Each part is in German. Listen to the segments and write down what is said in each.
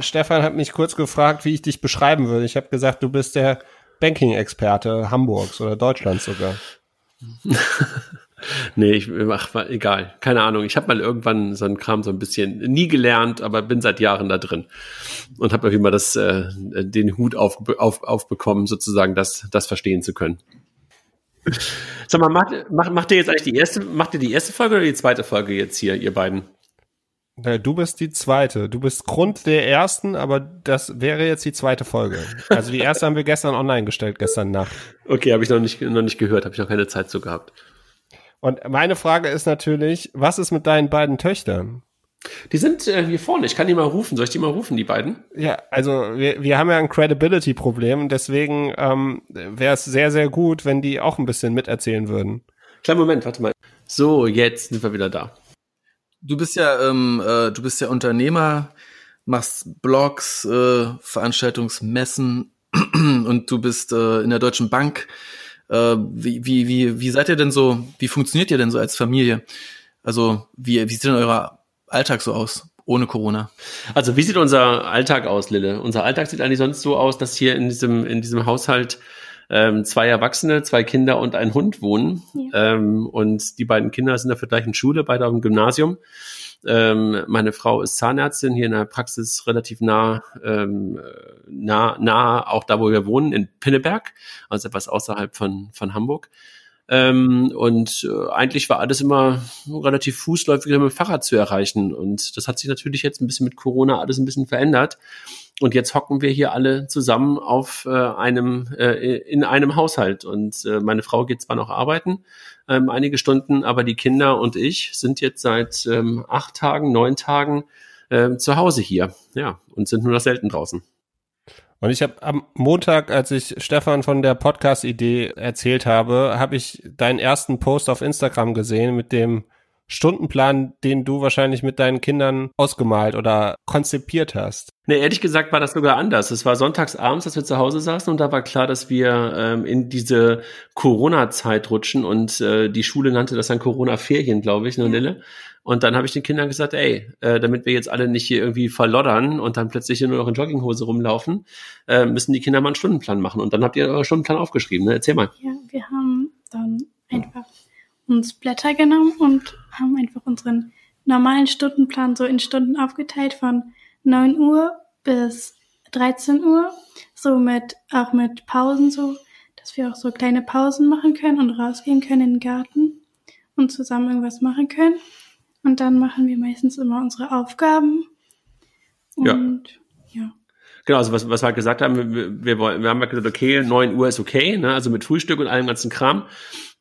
Stefan hat mich kurz gefragt, wie ich dich beschreiben würde. Ich habe gesagt, du bist der Banking-Experte Hamburgs oder Deutschlands sogar. nee, ich mach mal egal. Keine Ahnung. Ich habe mal irgendwann so einen Kram so ein bisschen nie gelernt, aber bin seit Jahren da drin und habe irgendwie mal das, äh, den Hut auf, auf, aufbekommen, sozusagen das, das verstehen zu können. Sag mal, macht, macht, macht ihr jetzt eigentlich die erste, macht ihr die erste Folge oder die zweite Folge jetzt hier, ihr beiden? Du bist die zweite. Du bist Grund der ersten, aber das wäre jetzt die zweite Folge. Also die erste haben wir gestern online gestellt, gestern Nacht. Okay, habe ich noch nicht, noch nicht gehört, habe ich noch keine Zeit zu gehabt. Und meine Frage ist natürlich, was ist mit deinen beiden Töchtern? Die sind äh, hier vorne. Ich kann die mal rufen. Soll ich die mal rufen, die beiden? Ja, also wir, wir haben ja ein Credibility-Problem. Deswegen ähm, wäre es sehr, sehr gut, wenn die auch ein bisschen miterzählen würden. Kleinen Moment, warte mal. So, jetzt sind wir wieder da. Du bist ja, ähm, äh, du bist ja Unternehmer, machst Blogs, äh, Veranstaltungsmessen und du bist äh, in der Deutschen Bank. Äh, wie, wie, wie, wie seid ihr denn so, wie funktioniert ihr denn so als Familie? Also, wie, wie sieht denn euer Alltag so aus? Ohne Corona. Also wie sieht unser Alltag aus, Lille? Unser Alltag sieht eigentlich sonst so aus, dass hier in diesem, in diesem Haushalt ähm, zwei Erwachsene, zwei Kinder und ein Hund wohnen. Ja. Ähm, und die beiden Kinder sind auf der gleichen Schule, beide auf dem Gymnasium. Ähm, meine Frau ist Zahnärztin hier in der Praxis relativ nah, ähm, nah, nah auch da, wo wir wohnen, in Pinneberg, also etwas außerhalb von, von Hamburg. Ähm, und äh, eigentlich war alles immer relativ fußläufig mit dem Fahrrad zu erreichen. Und das hat sich natürlich jetzt ein bisschen mit Corona alles ein bisschen verändert. Und jetzt hocken wir hier alle zusammen auf äh, einem äh, in einem Haushalt. Und äh, meine Frau geht zwar noch arbeiten, ähm, einige Stunden, aber die Kinder und ich sind jetzt seit ähm, acht Tagen, neun Tagen äh, zu Hause hier. Ja, und sind nur noch selten draußen. Und ich habe am Montag, als ich Stefan von der Podcast-Idee erzählt habe, habe ich deinen ersten Post auf Instagram gesehen mit dem Stundenplan, den du wahrscheinlich mit deinen Kindern ausgemalt oder konzipiert hast. Nee, ehrlich gesagt war das sogar anders. Es war sonntags abends, dass wir zu Hause saßen und da war klar, dass wir ähm, in diese Corona-Zeit rutschen und äh, die Schule nannte das dann Corona-Ferien, glaube ich, ne, Lille? Und dann habe ich den Kindern gesagt, ey, äh, damit wir jetzt alle nicht hier irgendwie verloddern und dann plötzlich hier nur noch in Jogginghose rumlaufen, äh, müssen die Kinder mal einen Stundenplan machen. Und dann habt ihr euren Stundenplan aufgeschrieben. Ne? Erzähl mal. Ja, wir haben dann einfach uns Blätter genommen und haben einfach unseren normalen Stundenplan so in Stunden aufgeteilt von 9 Uhr bis 13 Uhr, so mit, auch mit Pausen so, dass wir auch so kleine Pausen machen können und rausgehen können in den Garten und zusammen irgendwas machen können. Und dann machen wir meistens immer unsere Aufgaben. Und ja. ja. Genau, also was, was wir halt gesagt haben, wir, wir, wir haben halt gesagt, okay, 9 Uhr ist okay, ne, also mit Frühstück und allem ganzen Kram.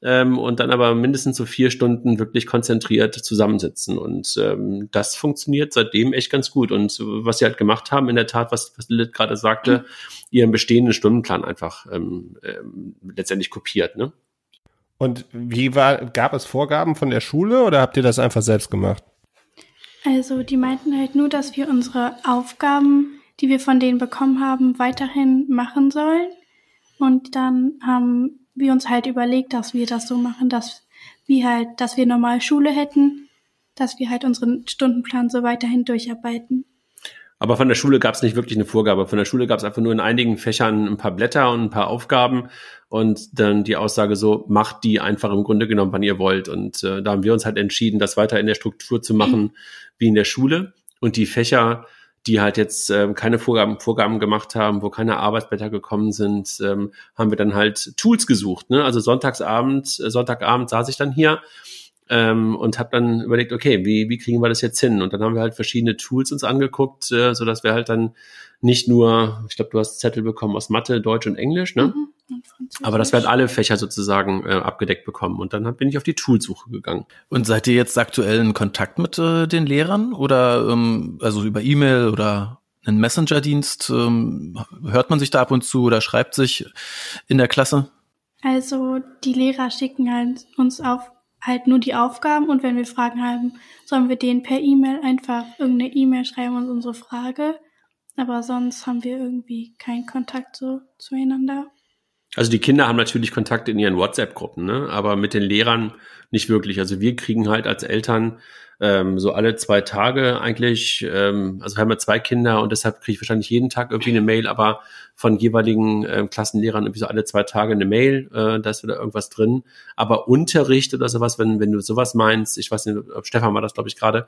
Ähm, und dann aber mindestens so vier Stunden wirklich konzentriert zusammensitzen. Und ähm, das funktioniert seitdem echt ganz gut. Und was sie halt gemacht haben, in der Tat, was, was Lilith gerade sagte, mhm. ihren bestehenden Stundenplan einfach ähm, ähm, letztendlich kopiert, ne? Und wie war, gab es Vorgaben von der Schule oder habt ihr das einfach selbst gemacht? Also die meinten halt nur, dass wir unsere Aufgaben, die wir von denen bekommen haben, weiterhin machen sollen. Und dann haben wir uns halt überlegt, dass wir das so machen, dass wir halt, dass wir normal Schule hätten, dass wir halt unseren Stundenplan so weiterhin durcharbeiten. Aber von der Schule gab es nicht wirklich eine Vorgabe. Von der Schule gab es einfach nur in einigen Fächern ein paar Blätter und ein paar Aufgaben und dann die Aussage so, macht die einfach im Grunde genommen, wann ihr wollt. Und äh, da haben wir uns halt entschieden, das weiter in der Struktur zu machen mhm. wie in der Schule. Und die Fächer, die halt jetzt äh, keine Vorgaben, Vorgaben gemacht haben, wo keine Arbeitsblätter gekommen sind, ähm, haben wir dann halt Tools gesucht. Ne? Also Sonntagsabend, äh, Sonntagabend saß ich dann hier ähm, und habe dann überlegt, okay, wie, wie kriegen wir das jetzt hin? Und dann haben wir halt verschiedene Tools uns angeguckt, äh, so dass wir halt dann nicht nur, ich glaube, du hast Zettel bekommen aus Mathe, Deutsch und Englisch, ne? Mhm. Aber das werden alle Fächer sozusagen äh, abgedeckt bekommen. Und dann bin ich auf die Toolsuche gegangen. Und seid ihr jetzt aktuell in Kontakt mit äh, den Lehrern oder ähm, also über E-Mail oder einen Messenger-Dienst? Ähm, hört man sich da ab und zu oder schreibt sich in der Klasse? Also die Lehrer schicken halt uns auf halt nur die Aufgaben und wenn wir Fragen haben, sollen wir denen per E-Mail einfach irgendeine E-Mail schreiben und unsere Frage. Aber sonst haben wir irgendwie keinen Kontakt so zueinander. Also die Kinder haben natürlich Kontakt in ihren WhatsApp-Gruppen, ne? aber mit den Lehrern nicht wirklich. Also wir kriegen halt als Eltern ähm, so alle zwei Tage eigentlich, ähm, also wir haben ja zwei Kinder und deshalb kriege ich wahrscheinlich jeden Tag irgendwie eine Mail, aber von jeweiligen äh, Klassenlehrern irgendwie so alle zwei Tage eine Mail, äh, da ist wieder irgendwas drin. Aber Unterricht oder sowas, wenn, wenn du sowas meinst, ich weiß nicht, ob Stefan war das, glaube ich, gerade,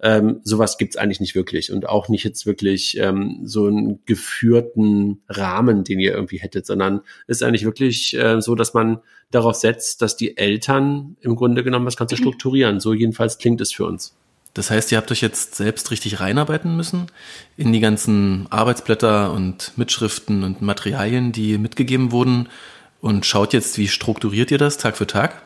ähm, sowas gibt's eigentlich nicht wirklich und auch nicht jetzt wirklich ähm, so einen geführten Rahmen, den ihr irgendwie hättet, sondern ist eigentlich wirklich äh, so, dass man darauf setzt, dass die Eltern im Grunde genommen das Ganze strukturieren. So jedenfalls klingt es für uns. Das heißt, ihr habt euch jetzt selbst richtig reinarbeiten müssen in die ganzen Arbeitsblätter und Mitschriften und Materialien, die mitgegeben wurden und schaut jetzt, wie strukturiert ihr das Tag für Tag?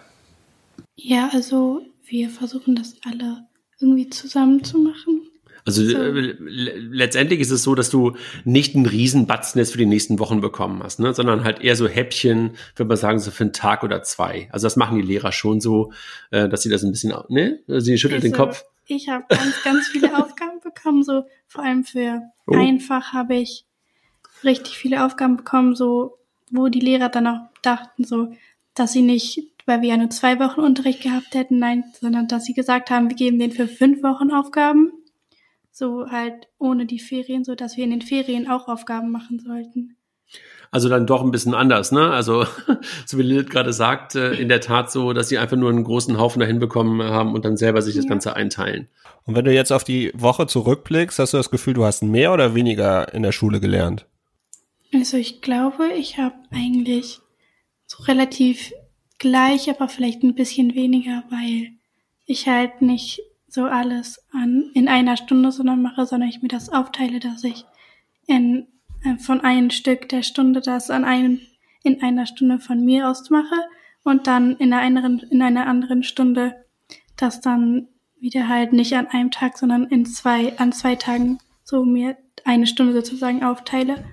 Ja, also wir versuchen das alle irgendwie zusammen zu machen. Also so. äh, letztendlich ist es so, dass du nicht einen riesen Batzen jetzt für die nächsten Wochen bekommen hast, ne? sondern halt eher so Häppchen, würde man sagen, so für einen Tag oder zwei. Also das machen die Lehrer schon so, äh, dass sie das ein bisschen, ne? Sie schüttelt also, den Kopf. Ich habe ganz, ganz viele Aufgaben bekommen, so vor allem für oh. einfach habe ich richtig viele Aufgaben bekommen, so wo die Lehrer dann auch dachten, so, dass sie nicht, weil wir ja nur zwei Wochen Unterricht gehabt hätten, nein, sondern dass sie gesagt haben, wir geben denen für fünf Wochen Aufgaben. So halt ohne die Ferien, so dass wir in den Ferien auch Aufgaben machen sollten. Also dann doch ein bisschen anders, ne? Also, so wie Lilith gerade sagt, äh, in der Tat so, dass sie einfach nur einen großen Haufen dahin bekommen haben und dann selber sich das Ganze einteilen. Und wenn du jetzt auf die Woche zurückblickst, hast du das Gefühl, du hast mehr oder weniger in der Schule gelernt? Also ich glaube, ich habe eigentlich so relativ gleich, aber vielleicht ein bisschen weniger, weil ich halt nicht so alles an in einer Stunde sondern mache, sondern ich mir das aufteile, dass ich in von einem Stück der Stunde das an einem, in einer Stunde von mir aus mache und dann in einer anderen, in einer anderen Stunde das dann wieder halt nicht an einem Tag, sondern in zwei, an zwei Tagen so mir eine Stunde sozusagen aufteile.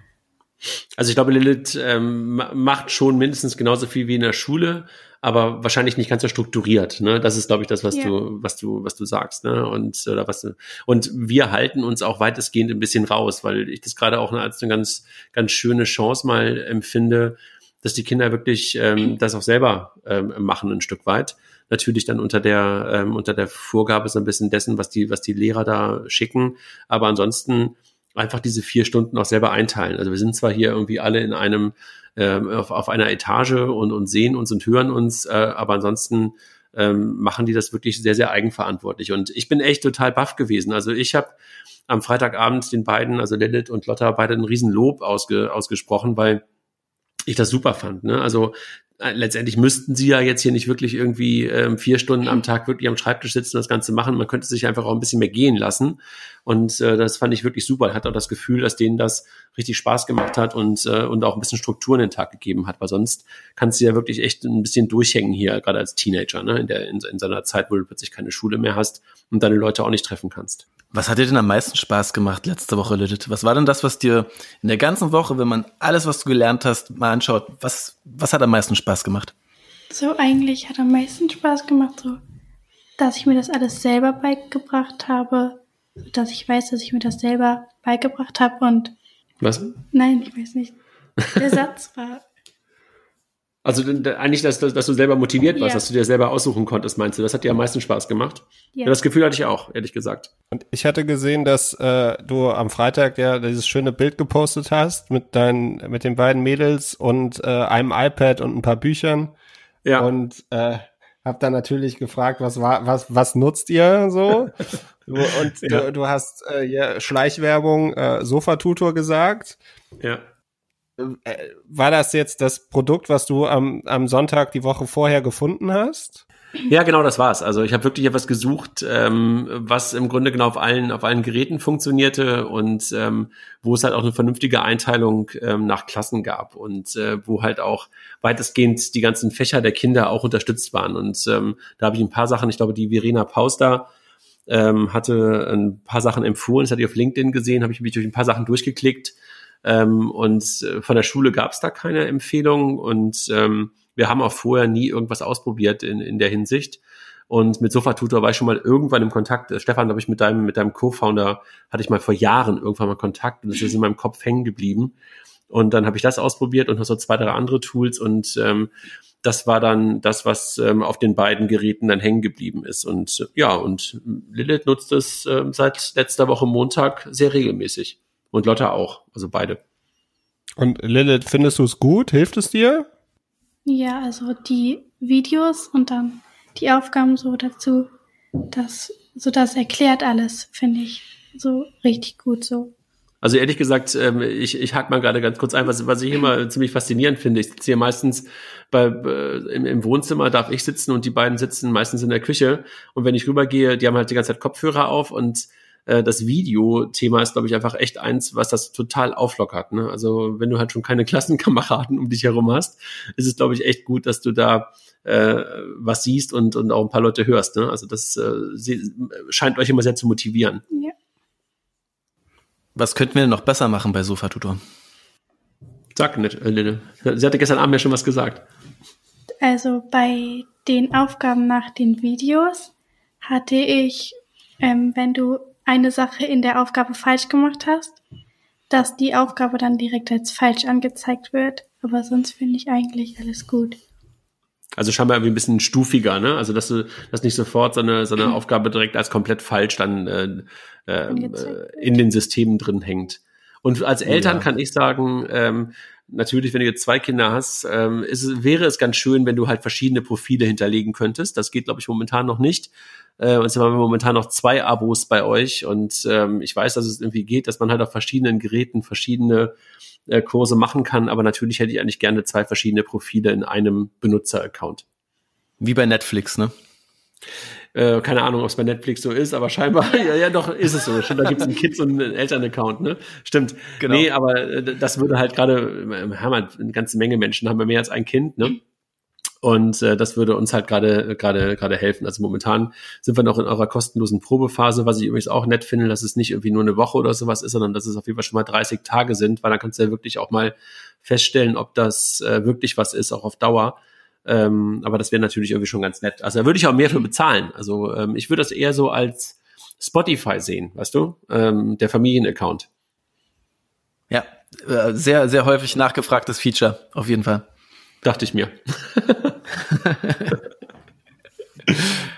Also ich glaube, Lilith ähm, macht schon mindestens genauso viel wie in der Schule, aber wahrscheinlich nicht ganz so strukturiert. Ne? Das ist, glaube ich, das, was ja. du, was du, was du sagst. Ne? Und oder was du, und wir halten uns auch weitestgehend ein bisschen raus, weil ich das gerade auch als eine ganz, ganz schöne Chance mal empfinde, dass die Kinder wirklich ähm, das auch selber ähm, machen ein Stück weit. Natürlich dann unter der ähm, unter der Vorgabe so ein bisschen dessen, was die was die Lehrer da schicken. Aber ansonsten einfach diese vier Stunden auch selber einteilen. Also wir sind zwar hier irgendwie alle in einem ähm, auf, auf einer Etage und, und sehen uns und hören uns, äh, aber ansonsten ähm, machen die das wirklich sehr, sehr eigenverantwortlich. Und ich bin echt total baff gewesen. Also ich habe am Freitagabend den beiden, also Lilith und Lotta, beide ein Riesenlob ausge, ausgesprochen, weil ich das super fand. Ne? Also äh, letztendlich müssten sie ja jetzt hier nicht wirklich irgendwie ähm, vier Stunden am Tag wirklich am Schreibtisch sitzen und das Ganze machen. Man könnte sich einfach auch ein bisschen mehr gehen lassen. Und äh, das fand ich wirklich super. Hat auch das Gefühl, dass denen das richtig Spaß gemacht hat und, äh, und auch ein bisschen Struktur in den Tag gegeben hat. Weil sonst kannst du ja wirklich echt ein bisschen durchhängen hier, gerade als Teenager, ne? in, der, in, in seiner Zeit, wo du plötzlich keine Schule mehr hast und deine Leute auch nicht treffen kannst. Was hat dir denn am meisten Spaß gemacht letzte Woche, Lilith? Was war denn das, was dir in der ganzen Woche, wenn man alles, was du gelernt hast, mal anschaut, was, was hat am meisten Spaß gemacht? So eigentlich hat am meisten Spaß gemacht, so, dass ich mir das alles selber beigebracht habe, dass ich weiß, dass ich mir das selber beigebracht habe und. Was? Nein, ich weiß nicht. Der Satz war also eigentlich, dass, dass, du selber motiviert warst, ja. dass du dir selber aussuchen konntest, meinst du? Das hat dir am meisten Spaß gemacht? Ja. Das Gefühl hatte ich auch, ehrlich gesagt. Und ich hatte gesehen, dass äh, du am Freitag ja dieses schöne Bild gepostet hast mit deinen, mit den beiden Mädels und äh, einem iPad und ein paar Büchern. Ja. Und äh, hab dann natürlich gefragt, was war, was, was nutzt ihr so? und ja. du, du hast äh, ja, Schleichwerbung äh, Sofa-Tutor gesagt. Ja. Äh, war das jetzt das Produkt, was du am, am Sonntag die Woche vorher gefunden hast? Ja, genau, das war's. Also ich habe wirklich etwas gesucht, ähm, was im Grunde genau auf allen auf allen Geräten funktionierte und ähm, wo es halt auch eine vernünftige Einteilung ähm, nach Klassen gab und äh, wo halt auch weitestgehend die ganzen Fächer der Kinder auch unterstützt waren. Und ähm, da habe ich ein paar Sachen. Ich glaube, die Verena Pauster ähm, hatte ein paar Sachen empfohlen. Das hatte ich auf LinkedIn gesehen, habe ich mich durch ein paar Sachen durchgeklickt ähm, und äh, von der Schule gab es da keine Empfehlung und ähm, wir haben auch vorher nie irgendwas ausprobiert in, in der Hinsicht. Und mit Sofa-Tutor war ich schon mal irgendwann im Kontakt. Äh, Stefan, glaube ich, mit deinem, mit deinem Co-Founder hatte ich mal vor Jahren irgendwann mal Kontakt und das ist in meinem Kopf hängen geblieben. Und dann habe ich das ausprobiert und noch so zwei, drei andere Tools und ähm, das war dann das, was ähm, auf den beiden Geräten dann hängen geblieben ist. Und äh, ja, und Lilith nutzt es äh, seit letzter Woche Montag sehr regelmäßig. Und Lotta auch, also beide. Und Lilith, findest du es gut? Hilft es dir? Ja, also die Videos und dann die Aufgaben so dazu, das, so das erklärt alles, finde ich so richtig gut so. Also ehrlich gesagt, ähm, ich, ich hack mal gerade ganz kurz ein, was, was ich immer ziemlich faszinierend finde. Ich sitze hier meistens bei, äh, im, im Wohnzimmer, darf ich sitzen und die beiden sitzen meistens in der Küche. Und wenn ich rübergehe, die haben halt die ganze Zeit Kopfhörer auf und äh, das Video-Thema ist, glaube ich, einfach echt eins, was das total auflockert. Ne? Also wenn du halt schon keine Klassenkameraden um dich herum hast, ist es, glaube ich, echt gut, dass du da äh, was siehst und, und auch ein paar Leute hörst. Ne? Also das äh, sie, scheint euch immer sehr zu motivieren. Ja. Was könnten wir denn noch besser machen bei Sofa-Tutor? Sag nicht, äh, Lille. Sie hatte gestern Abend ja schon was gesagt. Also bei den Aufgaben nach den Videos hatte ich, ähm, wenn du eine Sache in der Aufgabe falsch gemacht hast, dass die Aufgabe dann direkt als falsch angezeigt wird. Aber sonst finde ich eigentlich alles gut. Also scheinbar irgendwie ein bisschen stufiger, ne? Also dass du dass nicht sofort so eine, so eine Aufgabe direkt als komplett falsch dann äh, äh, in den Systemen drin hängt. Und als Eltern ja. kann ich sagen, ähm, natürlich, wenn du jetzt zwei Kinder hast, ähm, ist, wäre es ganz schön, wenn du halt verschiedene Profile hinterlegen könntest. Das geht, glaube ich, momentan noch nicht. Äh, und zwar haben wir momentan noch zwei Abos bei euch. Und ähm, ich weiß, dass es irgendwie geht, dass man halt auf verschiedenen Geräten verschiedene äh, Kurse machen kann. Aber natürlich hätte ich eigentlich gerne zwei verschiedene Profile in einem Benutzer-Account. Wie bei Netflix, ne? Äh, keine Ahnung, ob es bei Netflix so ist, aber scheinbar, ja, ja, doch, ist es so. Stimmt, da gibt es einen Kids- und einen Eltern-Account, ne? Stimmt. Genau. Nee, aber äh, das würde halt gerade, wir haben halt eine ganze Menge Menschen, haben wir mehr als ein Kind, ne? Und äh, das würde uns halt gerade gerade gerade helfen. Also momentan sind wir noch in eurer kostenlosen Probephase, was ich übrigens auch nett finde, dass es nicht irgendwie nur eine Woche oder sowas ist, sondern dass es auf jeden Fall schon mal 30 Tage sind, weil dann kannst du ja wirklich auch mal feststellen, ob das äh, wirklich was ist, auch auf Dauer. Ähm, aber das wäre natürlich irgendwie schon ganz nett. Also da würde ich auch mehr für bezahlen. Also ähm, ich würde das eher so als Spotify sehen, weißt du? Ähm, der Familienaccount. Ja, äh, sehr, sehr häufig nachgefragtes Feature, auf jeden Fall. Dachte ich mir.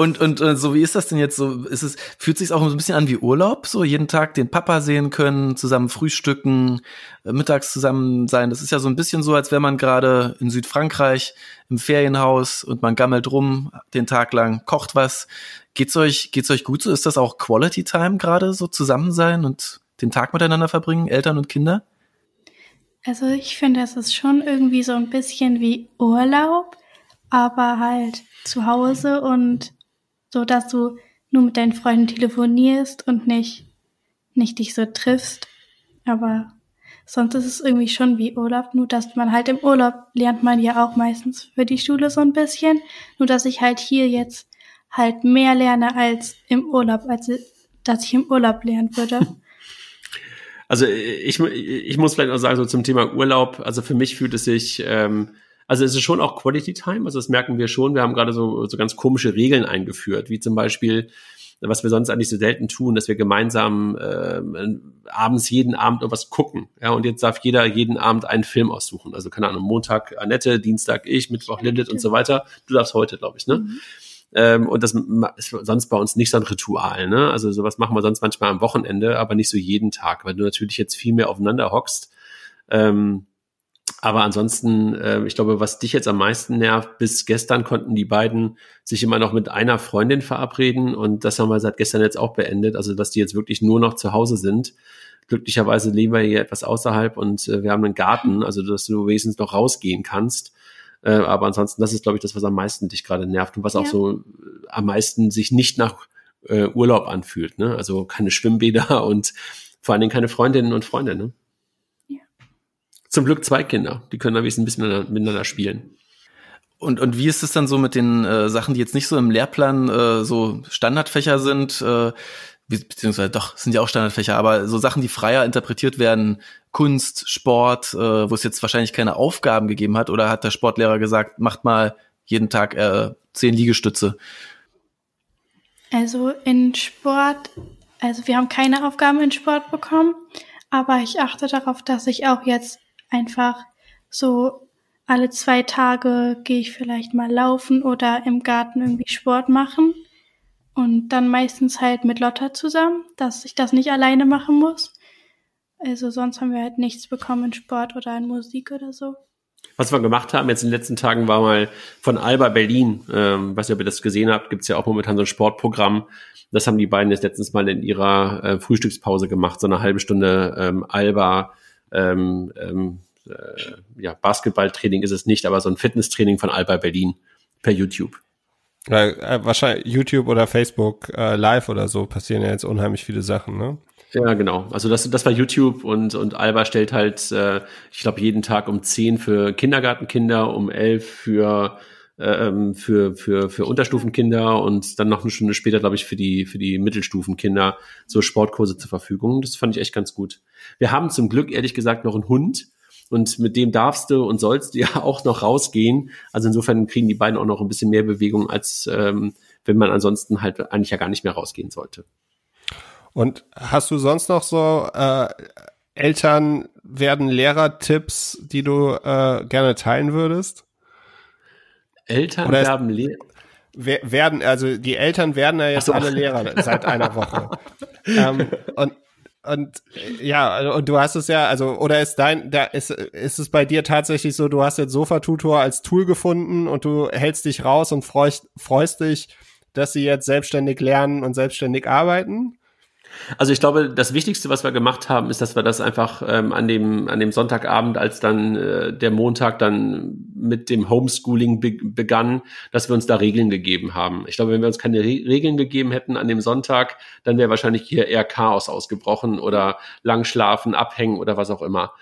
Und, und, und so, wie ist das denn jetzt so? Ist es, fühlt sich auch ein bisschen an wie Urlaub? So jeden Tag den Papa sehen können, zusammen frühstücken, äh, mittags zusammen sein. Das ist ja so ein bisschen so, als wäre man gerade in Südfrankreich im Ferienhaus und man gammelt rum den Tag lang, kocht was. Geht's euch, geht's euch gut so? Ist das auch Quality Time gerade so zusammen sein und den Tag miteinander verbringen, Eltern und Kinder? Also ich finde, es ist schon irgendwie so ein bisschen wie Urlaub, aber halt zu Hause und so dass du nur mit deinen Freunden telefonierst und nicht, nicht dich so triffst. Aber sonst ist es irgendwie schon wie Urlaub, nur dass man halt im Urlaub lernt man ja auch meistens für die Schule so ein bisschen. Nur dass ich halt hier jetzt halt mehr lerne als im Urlaub, als dass ich im Urlaub lernen würde. Also ich, ich muss vielleicht auch sagen, so zum Thema Urlaub, also für mich fühlt es sich ähm, also es ist schon auch Quality Time, also das merken wir schon. Wir haben gerade so, so ganz komische Regeln eingeführt, wie zum Beispiel, was wir sonst eigentlich so selten tun, dass wir gemeinsam äh, abends jeden Abend irgendwas gucken. Ja, und jetzt darf jeder jeden Abend einen Film aussuchen. Also keine Ahnung, Montag Annette, Dienstag ich, Mittwoch Lilith und so weiter. Du darfst heute, glaube ich, ne? Mhm. Ähm, und das ist sonst bei uns nicht so ein Ritual, ne? Also sowas machen wir sonst manchmal am Wochenende, aber nicht so jeden Tag, weil du natürlich jetzt viel mehr aufeinander hockst. Ähm, aber ansonsten, äh, ich glaube, was dich jetzt am meisten nervt, bis gestern konnten die beiden sich immer noch mit einer Freundin verabreden und das haben wir seit gestern jetzt auch beendet, also dass die jetzt wirklich nur noch zu Hause sind. Glücklicherweise leben wir hier etwas außerhalb und äh, wir haben einen Garten, also dass du wenigstens noch rausgehen kannst. Äh, aber ansonsten, das ist, glaube ich, das, was am meisten dich gerade nervt und was ja. auch so äh, am meisten sich nicht nach äh, Urlaub anfühlt. Ne? Also keine Schwimmbäder und vor allen Dingen keine Freundinnen und Freunde. Ne? Zum Glück zwei Kinder, die können am wenigstens ein bisschen miteinander, miteinander spielen. Und, und wie ist es dann so mit den äh, Sachen, die jetzt nicht so im Lehrplan äh, so Standardfächer sind, äh, beziehungsweise doch, sind ja auch Standardfächer, aber so Sachen, die freier interpretiert werden, Kunst, Sport, äh, wo es jetzt wahrscheinlich keine Aufgaben gegeben hat, oder hat der Sportlehrer gesagt, macht mal jeden Tag äh, zehn Liegestütze? Also in Sport, also wir haben keine Aufgaben in Sport bekommen, Aber ich achte darauf, dass ich auch jetzt einfach so alle zwei Tage gehe ich vielleicht mal laufen oder im Garten irgendwie Sport machen. Und dann meistens halt mit Lotta zusammen, dass ich das nicht alleine machen muss. Also sonst haben wir halt nichts bekommen in Sport oder in Musik oder so. Was wir gemacht haben jetzt in den letzten Tagen war mal von Alba Berlin, ähm, ob ihr das gesehen habt, gibt's ja auch momentan so ein Sportprogramm. Das haben die beiden jetzt letztens mal in ihrer äh, Frühstückspause gemacht, so eine halbe Stunde ähm, Alba, ähm, ähm, äh, ja, Basketballtraining ist es nicht, aber so ein Fitnesstraining von Alba Berlin per YouTube. Äh, wahrscheinlich YouTube oder Facebook äh, Live oder so passieren ja jetzt unheimlich viele Sachen, ne? Ja, genau. Also das, das war YouTube und, und Alba stellt halt, äh, ich glaube, jeden Tag um 10 für Kindergartenkinder, um 11 für, ähm, für, für, für Unterstufenkinder und dann noch eine Stunde später, glaube ich, für die, für die Mittelstufenkinder so Sportkurse zur Verfügung. Das fand ich echt ganz gut. Wir haben zum Glück, ehrlich gesagt, noch einen Hund und mit dem darfst du und sollst du ja auch noch rausgehen. Also insofern kriegen die beiden auch noch ein bisschen mehr Bewegung, als ähm, wenn man ansonsten halt eigentlich ja gar nicht mehr rausgehen sollte. Und hast du sonst noch so äh, Eltern werden Lehrer-Tipps, die du äh, gerne teilen würdest? Eltern Oder werden Lehrer? Werden, also die Eltern werden ja jetzt so. alle Lehrer seit einer Woche. ähm, und und ja, und du hast es ja, also, oder ist dein, da ist, ist es bei dir tatsächlich so, du hast jetzt Sofa-Tutor als Tool gefunden und du hältst dich raus und freust, freust dich, dass sie jetzt selbstständig lernen und selbstständig arbeiten? Also ich glaube, das Wichtigste, was wir gemacht haben, ist, dass wir das einfach ähm, an dem an dem Sonntagabend, als dann äh, der Montag dann mit dem Homeschooling be begann, dass wir uns da Regeln gegeben haben. Ich glaube, wenn wir uns keine Re Regeln gegeben hätten an dem Sonntag, dann wäre wahrscheinlich hier eher Chaos ausgebrochen oder lang schlafen, abhängen oder was auch immer.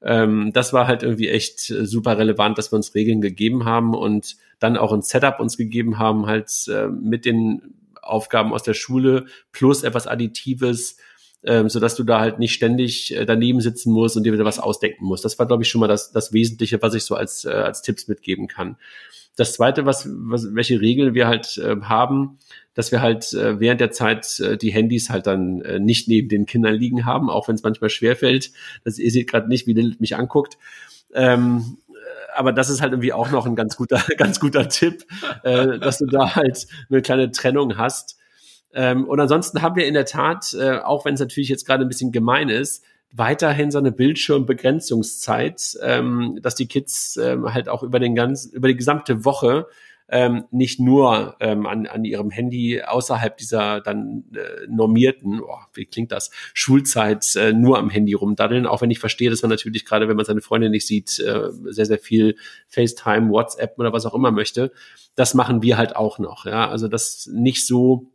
Ähm, das war halt irgendwie echt äh, super relevant, dass wir uns Regeln gegeben haben und dann auch ein Setup uns gegeben haben, halt äh, mit den Aufgaben aus der Schule plus etwas Additives, ähm, so dass du da halt nicht ständig äh, daneben sitzen musst und dir wieder was ausdenken musst. Das war, glaube ich, schon mal das, das Wesentliche, was ich so als, äh, als Tipps mitgeben kann. Das zweite, was, was welche Regeln wir halt äh, haben, dass wir halt äh, während der Zeit äh, die Handys halt dann äh, nicht neben den Kindern liegen haben, auch wenn es manchmal schwerfällt. Das, ihr seht gerade nicht, wie Lilith mich anguckt. Ähm, aber das ist halt irgendwie auch noch ein ganz guter, ganz guter Tipp, äh, dass du da halt eine kleine Trennung hast. Ähm, und ansonsten haben wir in der Tat, äh, auch wenn es natürlich jetzt gerade ein bisschen gemein ist, weiterhin so eine Bildschirmbegrenzungszeit, ähm, dass die Kids ähm, halt auch über den ganzen, über die gesamte Woche ähm, nicht nur ähm, an, an ihrem Handy außerhalb dieser dann äh, normierten, oh, wie klingt das, Schulzeit äh, nur am Handy rumdaddeln, auch wenn ich verstehe, dass man natürlich gerade, wenn man seine Freunde nicht sieht, äh, sehr, sehr viel FaceTime, WhatsApp oder was auch immer möchte. Das machen wir halt auch noch. Ja, also das nicht so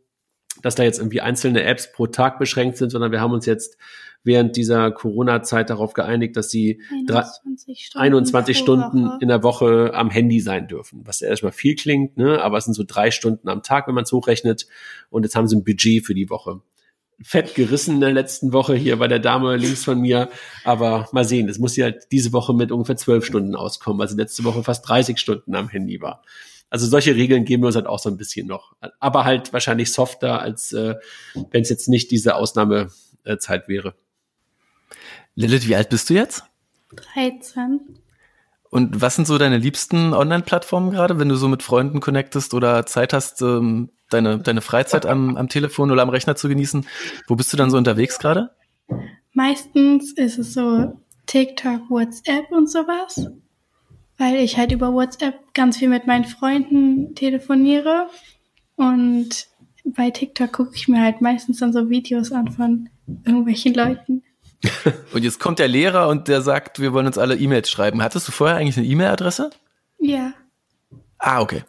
dass da jetzt irgendwie einzelne Apps pro Tag beschränkt sind, sondern wir haben uns jetzt während dieser Corona-Zeit darauf geeinigt, dass sie 21 Stunden, 21 Stunden in der Woche am Handy sein dürfen, was ja erstmal viel klingt, ne? aber es sind so drei Stunden am Tag, wenn man es hochrechnet. Und jetzt haben sie ein Budget für die Woche. Fett gerissen in der letzten Woche hier bei der Dame links von mir. Aber mal sehen, es muss sie halt diese Woche mit ungefähr zwölf Stunden auskommen, weil sie letzte Woche fast 30 Stunden am Handy war. Also solche Regeln geben wir uns halt auch so ein bisschen noch. Aber halt wahrscheinlich softer, als äh, wenn es jetzt nicht diese Ausnahmezeit wäre. Lilith, wie alt bist du jetzt? 13. Und was sind so deine liebsten Online-Plattformen gerade, wenn du so mit Freunden connectest oder Zeit hast, ähm, deine, deine Freizeit am, am Telefon oder am Rechner zu genießen? Wo bist du dann so unterwegs gerade? Meistens ist es so TikTok, WhatsApp und sowas, weil ich halt über WhatsApp ganz viel mit meinen Freunden telefoniere und bei TikTok gucke ich mir halt meistens dann so Videos an von irgendwelchen Leuten. Und jetzt kommt der Lehrer und der sagt, wir wollen uns alle E-Mails schreiben. Hattest du vorher eigentlich eine E-Mail-Adresse? Ja. Ah, okay.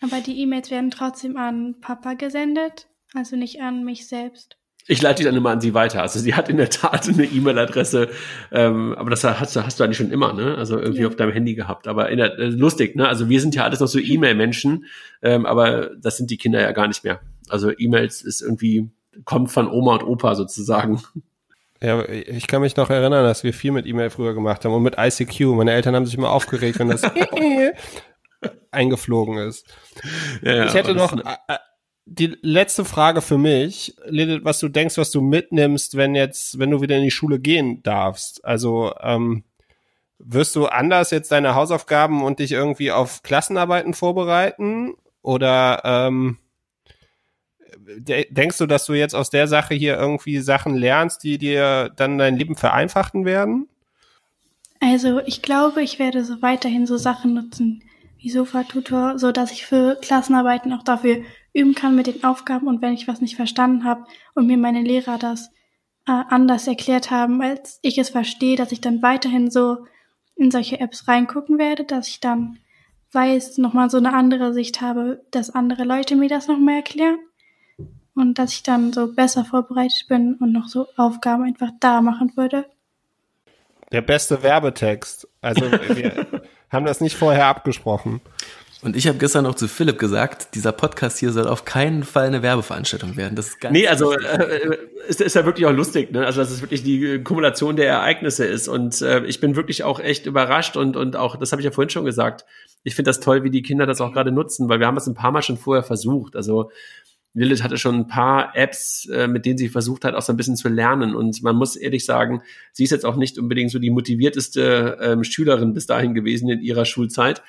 Aber die E-Mails werden trotzdem an Papa gesendet, also nicht an mich selbst. Ich leite die dann immer an sie weiter. Also sie hat in der Tat eine E-Mail-Adresse, ähm, aber das hast, hast du eigentlich schon immer, ne? Also irgendwie ja. auf deinem Handy gehabt. Aber in der, äh, lustig, ne? Also wir sind ja alles noch so E-Mail-Menschen, ähm, aber das sind die Kinder ja gar nicht mehr. Also E-Mails ist irgendwie kommt von Oma und Opa sozusagen. Ja, ich kann mich noch erinnern, dass wir viel mit E-Mail früher gemacht haben und mit ICQ. Meine Eltern haben sich immer aufgeregt, wenn das eingeflogen ist. Ja, ja, ich hätte noch die letzte Frage für mich, Lilith, was du denkst, was du mitnimmst, wenn jetzt, wenn du wieder in die Schule gehen darfst. Also ähm, wirst du anders jetzt deine Hausaufgaben und dich irgendwie auf Klassenarbeiten vorbereiten? Oder ähm, denkst du, dass du jetzt aus der Sache hier irgendwie Sachen lernst, die dir dann dein Leben vereinfachen werden? Also ich glaube, ich werde so weiterhin so Sachen nutzen wie Sofa-Tutor, so dass ich für Klassenarbeiten auch dafür üben kann mit den Aufgaben und wenn ich was nicht verstanden habe und mir meine Lehrer das äh, anders erklärt haben, als ich es verstehe, dass ich dann weiterhin so in solche Apps reingucken werde, dass ich dann weiß, nochmal so eine andere Sicht habe, dass andere Leute mir das nochmal erklären und dass ich dann so besser vorbereitet bin und noch so Aufgaben einfach da machen würde. Der beste Werbetext. Also wir haben das nicht vorher abgesprochen. Und ich habe gestern noch zu Philipp gesagt, dieser Podcast hier soll auf keinen Fall eine Werbeveranstaltung werden. Das ist ganz nee, also äh, ist, ist ja wirklich auch lustig, ne? Also dass es wirklich die Kumulation der Ereignisse ist. Und äh, ich bin wirklich auch echt überrascht und, und auch, das habe ich ja vorhin schon gesagt, ich finde das toll, wie die Kinder das auch gerade nutzen, weil wir haben das ein paar Mal schon vorher versucht. Also Lilith hatte schon ein paar Apps, äh, mit denen sie versucht hat, auch so ein bisschen zu lernen. Und man muss ehrlich sagen, sie ist jetzt auch nicht unbedingt so die motivierteste ähm, Schülerin bis dahin gewesen in ihrer Schulzeit.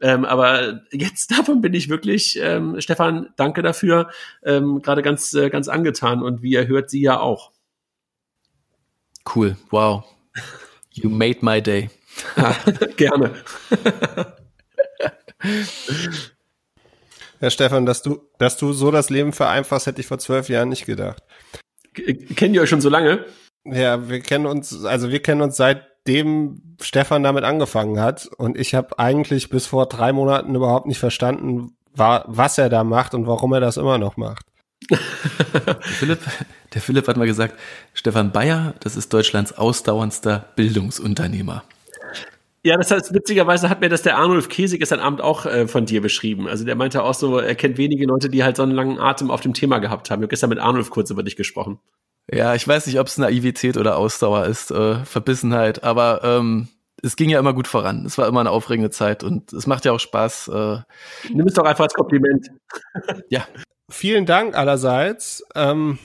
Ähm, aber jetzt davon bin ich wirklich, ähm, Stefan, danke dafür, ähm, gerade ganz, äh, ganz angetan. Und wie ihr hört, sie ja auch. Cool, wow. You made my day. Gerne. Ja, Stefan, dass du, dass du so das Leben vereinfachst, hätte ich vor zwölf Jahren nicht gedacht. Kennen ihr euch schon so lange? Ja, wir kennen uns, also wir kennen uns seitdem Stefan damit angefangen hat und ich habe eigentlich bis vor drei Monaten überhaupt nicht verstanden, war, was er da macht und warum er das immer noch macht. der, Philipp, der Philipp hat mal gesagt, Stefan Bayer, das ist Deutschlands ausdauerndster Bildungsunternehmer. Ja, das heißt, witzigerweise hat mir das der Arnulf Käsig gestern Abend auch äh, von dir beschrieben. Also der meinte auch so, er kennt wenige Leute, die halt so einen langen Atem auf dem Thema gehabt haben. Ich habe gestern mit Arnulf kurz über dich gesprochen. Ja, ich weiß nicht, ob es Naivität oder Ausdauer ist, äh, Verbissenheit, aber ähm, es ging ja immer gut voran. Es war immer eine aufregende Zeit und es macht ja auch Spaß. Äh. Nimm es doch einfach als Kompliment. ja. Vielen Dank allerseits. Ähm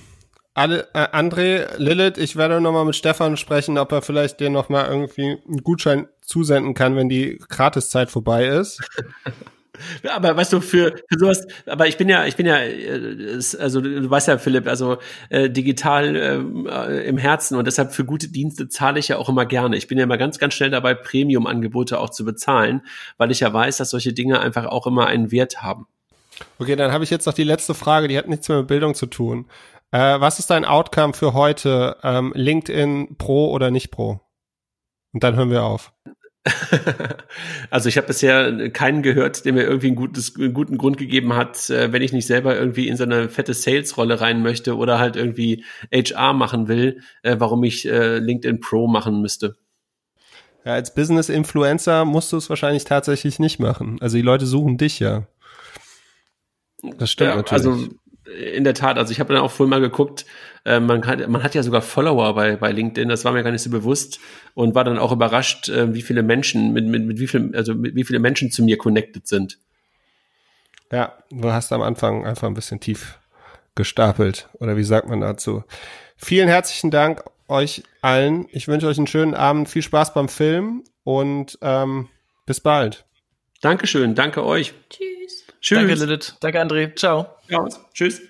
alle, äh, André, Lilith, ich werde nochmal mit Stefan sprechen, ob er vielleicht dir nochmal irgendwie einen Gutschein zusenden kann, wenn die Gratiszeit vorbei ist. aber weißt du, für, für sowas, aber ich bin ja, ich bin ja, äh, also du weißt ja, Philipp, also äh, digital äh, im Herzen und deshalb für gute Dienste zahle ich ja auch immer gerne. Ich bin ja immer ganz, ganz schnell dabei, Premium-Angebote auch zu bezahlen, weil ich ja weiß, dass solche Dinge einfach auch immer einen Wert haben. Okay, dann habe ich jetzt noch die letzte Frage, die hat nichts mehr mit Bildung zu tun. Äh, was ist dein Outcome für heute? Ähm, LinkedIn Pro oder nicht Pro? Und dann hören wir auf. also ich habe bisher keinen gehört, der mir irgendwie ein gutes, einen guten Grund gegeben hat, äh, wenn ich nicht selber irgendwie in so eine fette Sales-Rolle rein möchte oder halt irgendwie HR machen will, äh, warum ich äh, LinkedIn Pro machen müsste. Ja, als Business-Influencer musst du es wahrscheinlich tatsächlich nicht machen. Also die Leute suchen dich ja. Das stimmt ja, natürlich. Also in der Tat, also ich habe dann auch vorhin mal geguckt, äh, man, kann, man hat ja sogar Follower bei, bei LinkedIn, das war mir gar nicht so bewusst und war dann auch überrascht, äh, wie viele Menschen, mit, mit, mit wie viel, also mit wie viele Menschen zu mir connected sind. Ja, du hast am Anfang einfach ein bisschen tief gestapelt, oder wie sagt man dazu? Vielen herzlichen Dank euch allen. Ich wünsche euch einen schönen Abend, viel Spaß beim Film und ähm, bis bald. Dankeschön, danke euch. Tschüss. Tschüss. Danke, Lilith. Danke, André. Ciao. Ja, tschüss.